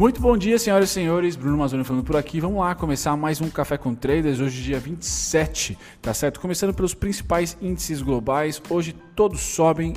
Muito bom dia, senhoras e senhores. Bruno Mazzoni falando por aqui. Vamos lá começar mais um Café com Traders, hoje dia 27, tá certo? Começando pelos principais índices globais. Hoje todos sobem,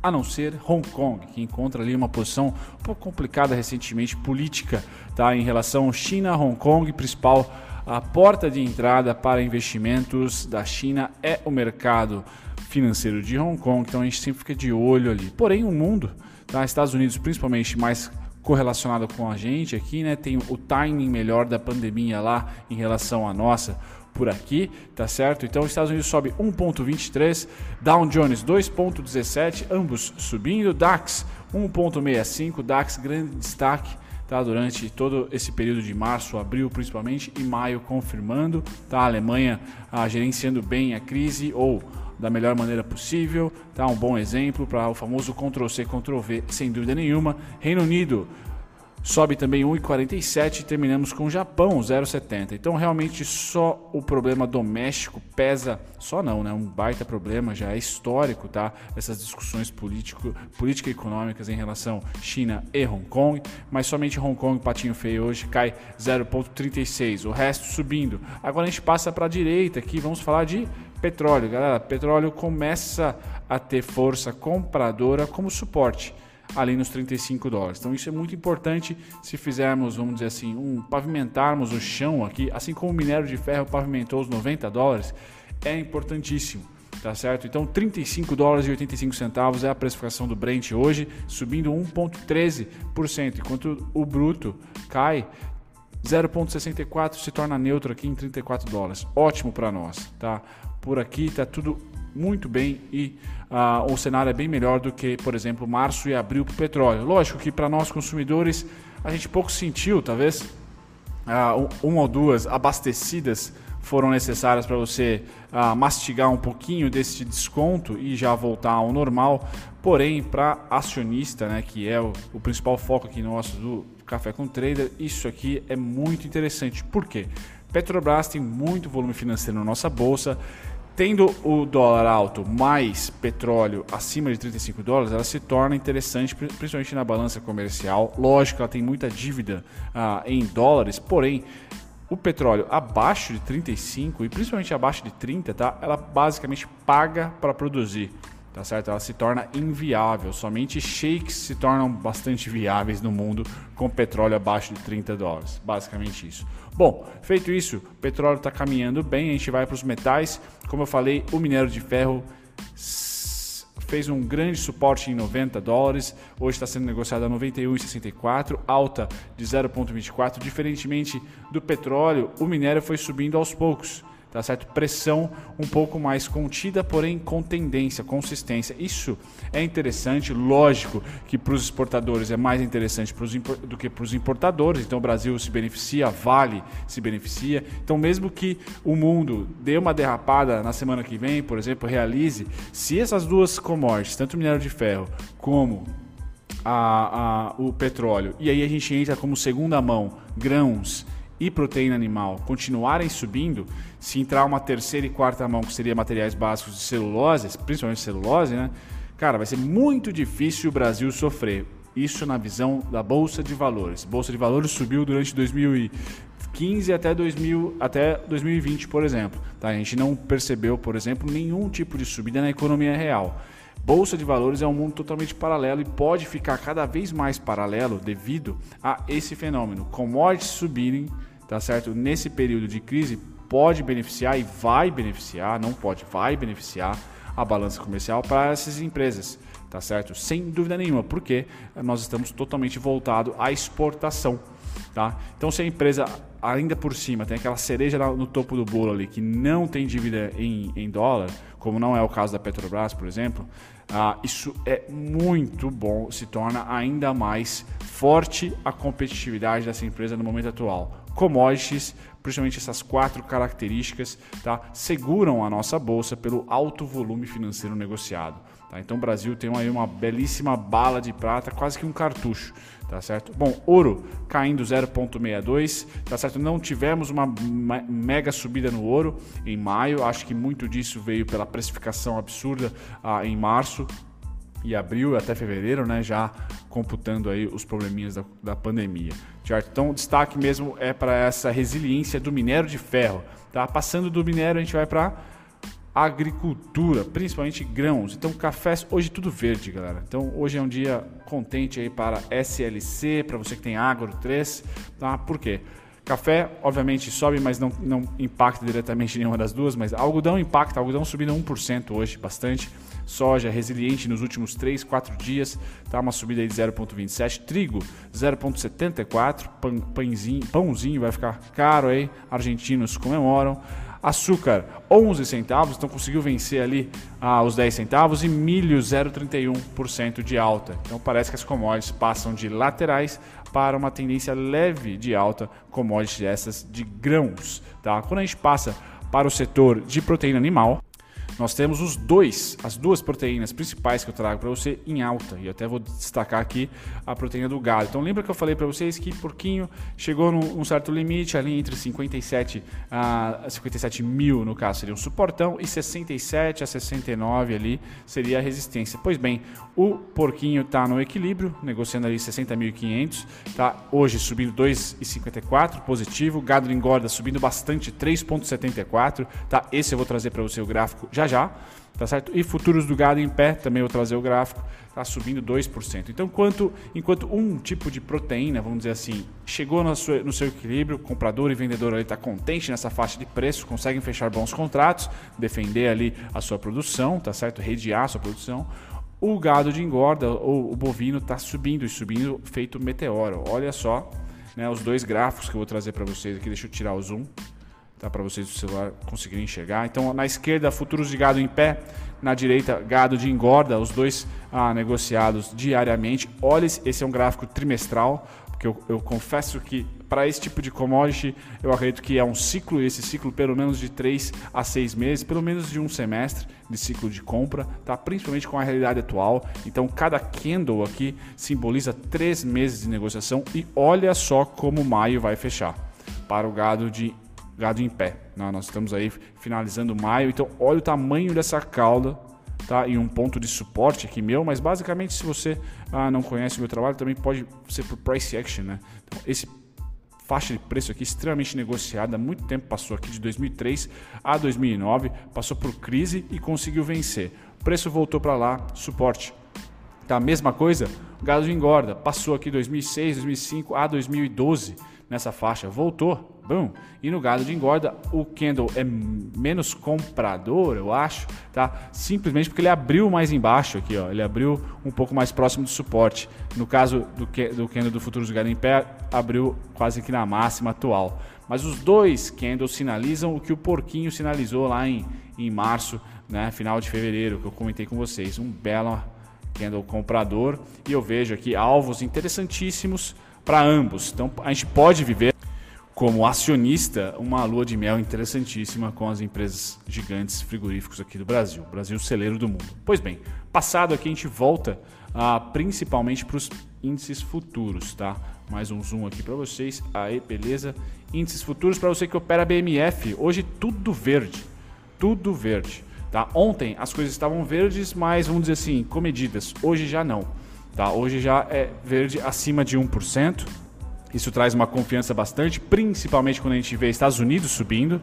a não ser Hong Kong, que encontra ali uma posição um pouco complicada recentemente política, tá? Em relação China, Hong Kong, principal a porta de entrada para investimentos da China é o mercado financeiro de Hong Kong, então a gente sempre fica de olho ali. Porém, o mundo, tá? Estados Unidos principalmente mais correlacionado com a gente aqui, né? Tem o timing melhor da pandemia lá em relação à nossa por aqui, tá certo? Então, os Estados Unidos sobe 1.23, Dow Jones 2.17, ambos subindo, DAX 1.65, DAX grande destaque tá? durante todo esse período de março, abril principalmente e maio confirmando, tá? a Alemanha ah, gerenciando bem a crise ou da melhor maneira possível, tá? Um bom exemplo para o famoso Ctrl C Ctrl V, sem dúvida nenhuma. Reino Unido sobe também 1,47 e terminamos com o Japão 0,70. Então realmente só o problema doméstico pesa, só não, né? Um baita problema, já é histórico, tá? Essas discussões político, política econômicas em relação China e Hong Kong, mas somente Hong Kong, patinho feio hoje, cai 0,36, o resto subindo. Agora a gente passa para a direita aqui, vamos falar de petróleo, galera. Petróleo começa a ter força compradora como suporte ali nos 35 dólares. Então isso é muito importante se fizermos, vamos dizer assim, um pavimentarmos o chão aqui, assim como o minério de ferro pavimentou os 90 dólares, é importantíssimo. Tá certo? Então 35 dólares e 85 centavos é a precificação do Brent hoje, subindo 1.13%, enquanto o bruto cai 0.64 se torna neutro aqui em 34 dólares. Ótimo para nós, tá? Por aqui está tudo muito bem e uh, o cenário é bem melhor do que, por exemplo, março e abril para o petróleo. Lógico que para nós consumidores a gente pouco sentiu, talvez uh, uma ou duas abastecidas foram necessárias para você uh, mastigar um pouquinho desse desconto e já voltar ao normal. Porém, para acionista, né, que é o, o principal foco aqui nosso do Café com Trader, isso aqui é muito interessante. Por quê? Petrobras tem muito volume financeiro na nossa bolsa tendo o dólar alto mais petróleo acima de 35 dólares, ela se torna interessante, principalmente na balança comercial. Lógico, ela tem muita dívida ah, em dólares, porém o petróleo abaixo de 35 e principalmente abaixo de 30, tá? Ela basicamente paga para produzir tá certo? Ela se torna inviável. Somente shakes se tornam bastante viáveis no mundo com petróleo abaixo de 30 dólares. Basicamente isso. Bom, feito isso, o petróleo está caminhando bem. A gente vai para os metais. Como eu falei, o minério de ferro fez um grande suporte em 90 dólares, hoje está sendo negociado a 91,64, alta de 0,24. Diferentemente do petróleo, o minério foi subindo aos poucos tá certo? Pressão um pouco mais contida, porém com tendência, consistência. Isso é interessante, lógico que para os exportadores é mais interessante do que para os importadores. Então o Brasil se beneficia, Vale se beneficia. Então mesmo que o mundo dê uma derrapada na semana que vem, por exemplo, realize, se essas duas commodities, tanto o minério de ferro como a, a, o petróleo, e aí a gente entra como segunda mão, grãos e proteína animal continuarem subindo, se entrar uma terceira e quarta mão, que seria materiais básicos de celulose, principalmente celulose, né? Cara, vai ser muito difícil o Brasil sofrer. Isso na visão da Bolsa de Valores. Bolsa de Valores subiu durante 2015 até, 2000, até 2020, por exemplo. Tá? A gente não percebeu, por exemplo, nenhum tipo de subida na economia real. Bolsa de valores é um mundo totalmente paralelo e pode ficar cada vez mais paralelo devido a esse fenômeno. Commodities subirem, tá certo? Nesse período de crise pode beneficiar e vai beneficiar, não pode, vai beneficiar a balança comercial para essas empresas, tá certo? Sem dúvida nenhuma, porque nós estamos totalmente voltado à exportação, tá? Então se a empresa ainda por cima tem aquela cereja no topo do bolo ali que não tem dívida em, em dólar, como não é o caso da Petrobras, por exemplo, ah, isso é muito bom, se torna ainda mais forte a competitividade dessa empresa no momento atual. Commodities, principalmente essas quatro características, tá, seguram a nossa bolsa pelo alto volume financeiro negociado. Tá? Então o Brasil tem aí uma belíssima bala de prata, quase que um cartucho, tá certo? Bom, ouro caindo 0,62, tá certo? Não tivemos uma mega subida no ouro em maio, acho que muito disso veio pela precificação absurda ah, em março, e abril até fevereiro, né, já computando aí os probleminhas da, da pandemia. Certo? Então, o destaque mesmo é para essa resiliência do minério de ferro. Tá? Passando do minério, a gente vai para agricultura, principalmente grãos. Então, cafés, hoje tudo verde, galera. Então, hoje é um dia contente aí para SLC, para você que tem Agro 3, tá? Por quê? Café, obviamente, sobe, mas não, não impacta diretamente nenhuma das duas, mas algodão impacta, algodão subindo 1% hoje, bastante. Soja resiliente nos últimos 3, 4 dias, tá uma subida de 0,27. Trigo 0,74. Pãozinho, pãozinho vai ficar caro aí, argentinos comemoram. Açúcar 11 centavos, então conseguiu vencer ali ah, os 10 centavos e milho 0,31% de alta. Então parece que as commodities passam de laterais para uma tendência leve de alta, commodities essas de grãos. Tá? Quando a gente passa para o setor de proteína animal, nós temos os dois, as duas proteínas principais que eu trago para você em alta. E até vou destacar aqui a proteína do gado. Então lembra que eu falei para vocês que porquinho chegou num, certo limite ali entre 57 a 57 mil no caso seria um suportão e 67 a 69 ali seria a resistência. Pois bem, o porquinho está no equilíbrio, negociando ali 60.500, tá hoje subindo 2,54 positivo, gado engorda subindo bastante 3,74, tá? Esse eu vou trazer para você o gráfico já já, tá certo? E futuros do gado em pé, também vou trazer o gráfico, tá subindo 2%. Então, enquanto, enquanto um tipo de proteína, vamos dizer assim, chegou no seu, no seu equilíbrio, comprador e vendedor ali está contente nessa faixa de preço, conseguem fechar bons contratos, defender ali a sua produção, tá certo? Redear a sua produção. O gado de engorda ou o bovino está subindo e subindo feito meteoro. Olha só, né, os dois gráficos que eu vou trazer para vocês aqui. Deixa eu tirar o zoom tá? Para vocês do celular conseguirem enxergar. Então, na esquerda, futuros de gado em pé, na direita, gado de engorda, os dois ah, negociados diariamente. Olha, esse é um gráfico trimestral, porque eu, eu confesso que para esse tipo de commodity, eu acredito que é um ciclo, esse ciclo pelo menos de 3 a 6 meses, pelo menos de um semestre de ciclo de compra, tá? principalmente com a realidade atual. Então, cada candle aqui simboliza 3 meses de negociação e olha só como maio vai fechar para o gado de gado em pé. Não, nós estamos aí finalizando maio, então olha o tamanho dessa cauda, tá? E um ponto de suporte aqui meu, mas basicamente se você ah, não conhece o meu trabalho, também pode ser por price action, né? Então, esse faixa de preço aqui extremamente negociada, muito tempo passou aqui de 2003 a 2009, passou por crise e conseguiu vencer. O preço voltou para lá, suporte. Tá, mesma coisa, gado engorda, passou aqui 2006, 2005 a 2012 nessa faixa, voltou, E no gado de engorda, o candle é menos comprador, eu acho, tá? Simplesmente porque ele abriu mais embaixo aqui, ó. Ele abriu um pouco mais próximo do suporte. No caso do, do candle do futuros do gado em pé, abriu quase que na máxima atual. Mas os dois candles sinalizam o que o porquinho sinalizou lá em, em março, né? Final de fevereiro, que eu comentei com vocês. Um belo candle comprador. E eu vejo aqui alvos interessantíssimos para ambos. Então a gente pode viver como acionista uma lua de mel interessantíssima com as empresas gigantes frigoríficos aqui do Brasil, Brasil celeiro do mundo. Pois bem, passado aqui a gente volta ah, principalmente para os índices futuros, tá? Mais um zoom aqui para vocês. Aí, beleza? Índices futuros para você que opera BMF. Hoje tudo verde, tudo verde, tá? Ontem as coisas estavam verdes, mas vamos dizer assim, comedidas. Hoje já não, tá? Hoje já é verde acima de 1%. Isso traz uma confiança bastante, principalmente quando a gente vê Estados Unidos subindo.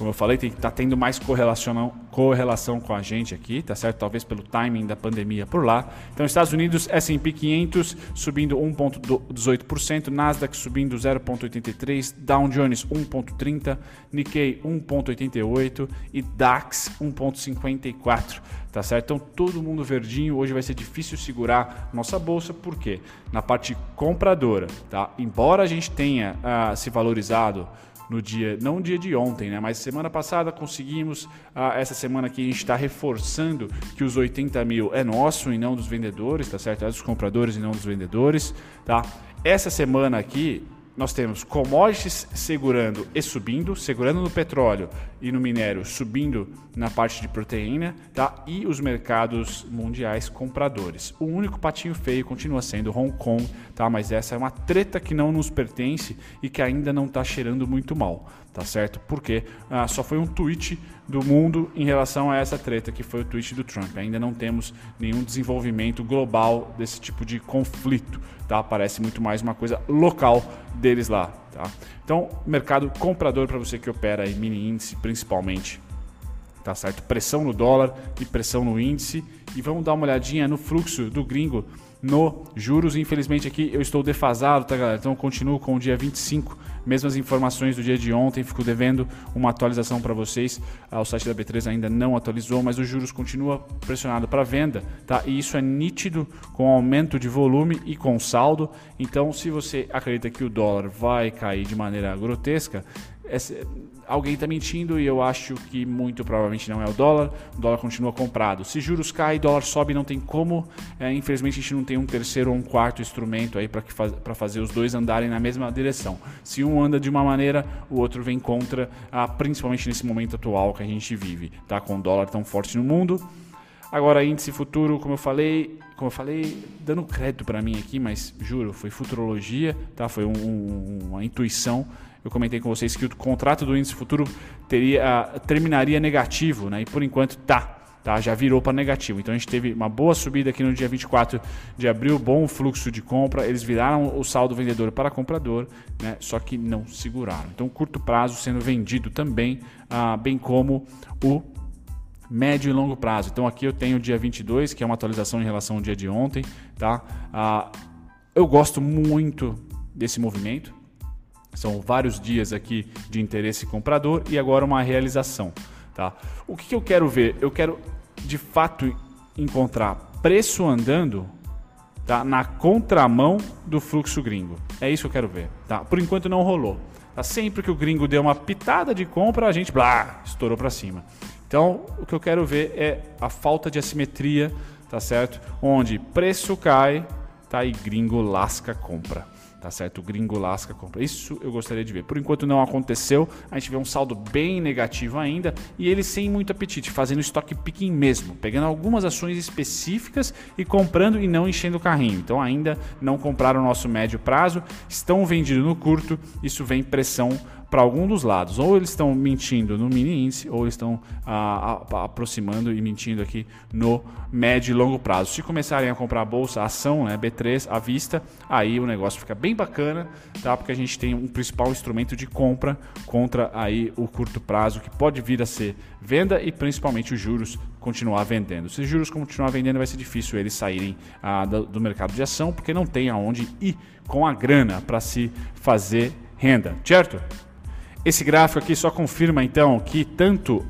Como eu falei, tem tá tendo mais correlação, correlação com a gente aqui, tá certo? Talvez pelo timing da pandemia por lá. Então, Estados Unidos, S&P 500 subindo 1,18%, Nasdaq subindo 0,83%, Dow Jones 1,30%, Nikkei 1,88% e DAX 1,54%. Tá certo? Então todo mundo verdinho, hoje vai ser difícil segurar nossa bolsa, por quê? Na parte compradora, tá? Embora a gente tenha uh, se valorizado no dia, não dia de ontem, né? Mas semana passada conseguimos, ah, essa semana aqui a gente está reforçando que os 80 mil é nosso e não dos vendedores, tá certo? É dos compradores e não dos vendedores, tá? Essa semana aqui nós temos commodities segurando e subindo, segurando no petróleo e no minério, subindo na parte de proteína, tá? E os mercados mundiais compradores. O único patinho feio continua sendo Hong Kong, tá? Mas essa é uma treta que não nos pertence e que ainda não está cheirando muito mal, tá certo? Porque ah, só foi um tweet do mundo em relação a essa treta, que foi o tweet do Trump. Ainda não temos nenhum desenvolvimento global desse tipo de conflito, tá? Parece muito mais uma coisa local deles lá, tá? Então, mercado comprador para você que opera em mini índice, principalmente, tá certo? Pressão no dólar e pressão no índice. E vamos dar uma olhadinha no fluxo do gringo no juros. Infelizmente aqui eu estou defasado, tá galera? Então continuo com o dia 25, mesmas informações do dia de ontem, fico devendo uma atualização para vocês. Ah, o site da B3 ainda não atualizou, mas os juros continua pressionado para venda, tá? E isso é nítido com aumento de volume e com saldo. Então, se você acredita que o dólar vai cair de maneira grotesca, alguém está mentindo e eu acho que muito provavelmente não é o dólar. O dólar continua comprado. Se juros caem, dólar sobe, não tem como. É, infelizmente a gente não tem um terceiro ou um quarto instrumento aí para faz, fazer os dois andarem na mesma direção. Se um anda de uma maneira, o outro vem contra, ah, principalmente nesse momento atual que a gente vive, tá? Com o dólar tão forte no mundo. Agora, índice futuro, como eu falei, como eu falei, dando crédito para mim aqui, mas juro, foi futurologia, tá? Foi um, um, uma intuição eu comentei com vocês que o contrato do índice futuro teria, uh, terminaria negativo, né? E por enquanto tá. Tá, já virou para negativo. Então a gente teve uma boa subida aqui no dia 24 de abril, bom fluxo de compra. Eles viraram o saldo vendedor para comprador, né? só que não seguraram. Então, curto prazo sendo vendido também, uh, bem como o médio e longo prazo. Então, aqui eu tenho o dia 22, que é uma atualização em relação ao dia de ontem. Tá? Uh, eu gosto muito desse movimento. São vários dias aqui de interesse comprador e agora uma realização. Tá? O que, que eu quero ver? Eu quero de fato encontrar preço andando tá? na contramão do fluxo gringo. É isso que eu quero ver. Tá? Por enquanto não rolou. Tá? Sempre que o gringo deu uma pitada de compra, a gente blá, estourou para cima. Então, o que eu quero ver é a falta de assimetria, tá certo? Onde preço cai, tá? E gringo lasca compra tá certo? O gringo lasca compra. Isso eu gostaria de ver. Por enquanto não aconteceu, a gente vê um saldo bem negativo ainda e ele sem muito apetite, fazendo estoque picking mesmo, pegando algumas ações específicas e comprando e não enchendo o carrinho. Então ainda não compraram o nosso médio prazo, estão vendidos no curto, isso vem pressão para algum dos lados. Ou eles estão mentindo no mini índice, ou estão ah, aproximando e mentindo aqui no médio e longo prazo. Se começarem a comprar a bolsa, a ação, né, B3 à vista, aí o negócio fica bem bacana, tá? Porque a gente tem um principal instrumento de compra contra aí o curto prazo, que pode vir a ser venda e principalmente os juros continuar vendendo. Se os juros continuar vendendo, vai ser difícil eles saírem ah, do, do mercado de ação, porque não tem aonde ir com a grana para se fazer renda, certo? Esse gráfico aqui só confirma então que tanto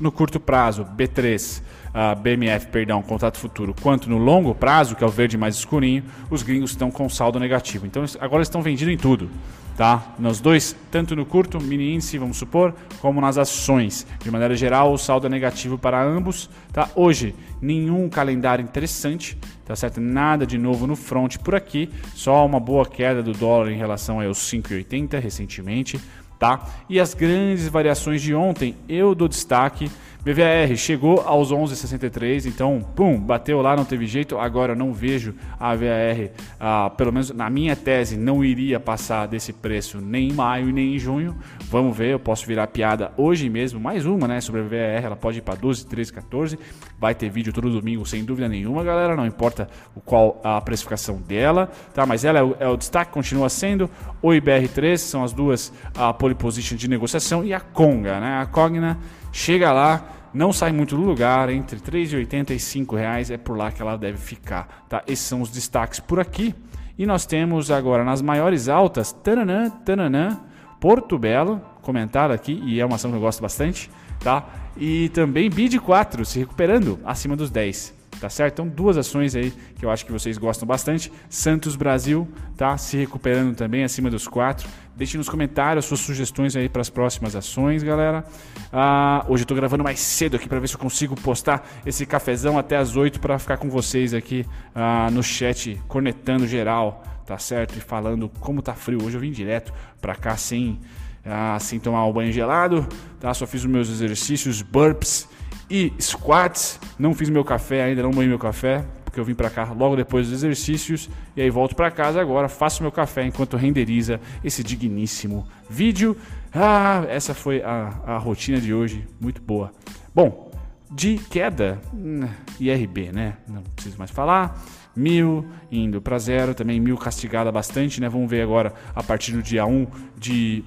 no curto prazo, B3, uh, BMF, perdão, contrato futuro, quanto no longo prazo, que é o verde mais escurinho, os gringos estão com saldo negativo. Então agora estão vendidos em tudo, tá? Nos dois, tanto no curto, mini índice, vamos supor, como nas ações. De maneira geral, o saldo é negativo para ambos, tá? Hoje, nenhum calendário interessante, tá certo? Nada de novo no front por aqui, só uma boa queda do dólar em relação aos 5,80 recentemente tá? E as grandes variações de ontem, eu dou destaque BVR chegou aos 11,63, então, pum, bateu lá, não teve jeito. Agora não vejo a VAR, ah, pelo menos na minha tese, não iria passar desse preço nem em maio nem em junho. Vamos ver, eu posso virar piada hoje mesmo, mais uma, né, sobre a VAR, ela pode ir para 12, 13, 14. Vai ter vídeo todo domingo, sem dúvida nenhuma, galera, não importa o qual a precificação dela, tá? Mas ela é o, é o destaque, continua sendo o IBR3, são as duas a pole position de negociação e a Conga, né? A Cogna chega lá, não sai muito do lugar, entre R$ 3,80 e R$ reais é por lá que ela deve ficar. Tá? Esses são os destaques por aqui. E nós temos agora nas maiores altas, tananã, tananã, Porto Belo, comentado aqui, e é uma ação que eu gosto bastante, tá? E também BID 4 se recuperando acima dos 10 tá certo? Então, duas ações aí que eu acho que vocês gostam bastante. Santos Brasil, tá? Se recuperando também acima dos quatro. Deixe nos comentários suas sugestões aí para as próximas ações, galera. Ah, hoje eu estou gravando mais cedo aqui para ver se eu consigo postar esse cafezão até as 8 para ficar com vocês aqui ah, no chat, cornetando geral, tá certo? E falando como tá frio. Hoje eu vim direto para cá sem, ah, sem tomar o banho gelado, tá? Só fiz os meus exercícios, burps e squats. Não fiz meu café ainda, não banhei meu café. Porque eu vim para cá logo depois dos exercícios e aí volto para casa agora, faço meu café enquanto renderiza esse digníssimo vídeo. Ah, essa foi a, a rotina de hoje, muito boa. Bom, de queda, hum, IRB, né? Não preciso mais falar. Mil indo para zero, também mil castigada bastante, né? Vamos ver agora a partir do dia 1 de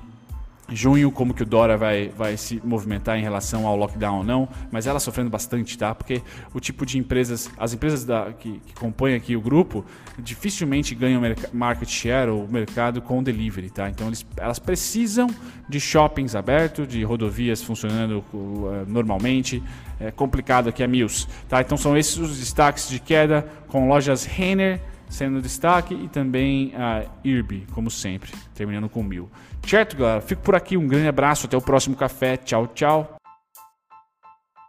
junho como que o Dora vai, vai se movimentar em relação ao lockdown ou não, mas ela sofrendo bastante, tá? Porque o tipo de empresas, as empresas da, que, que compõem aqui o grupo, dificilmente ganham market share ou mercado com delivery, tá? Então eles, elas precisam de shoppings abertos, de rodovias funcionando uh, normalmente. É complicado aqui a Mills, tá? Então são esses os destaques de queda com lojas Renner sendo destaque e também a IRB, como sempre, terminando com mil. Certo, galera? Fico por aqui. Um grande abraço. Até o próximo café. Tchau, tchau.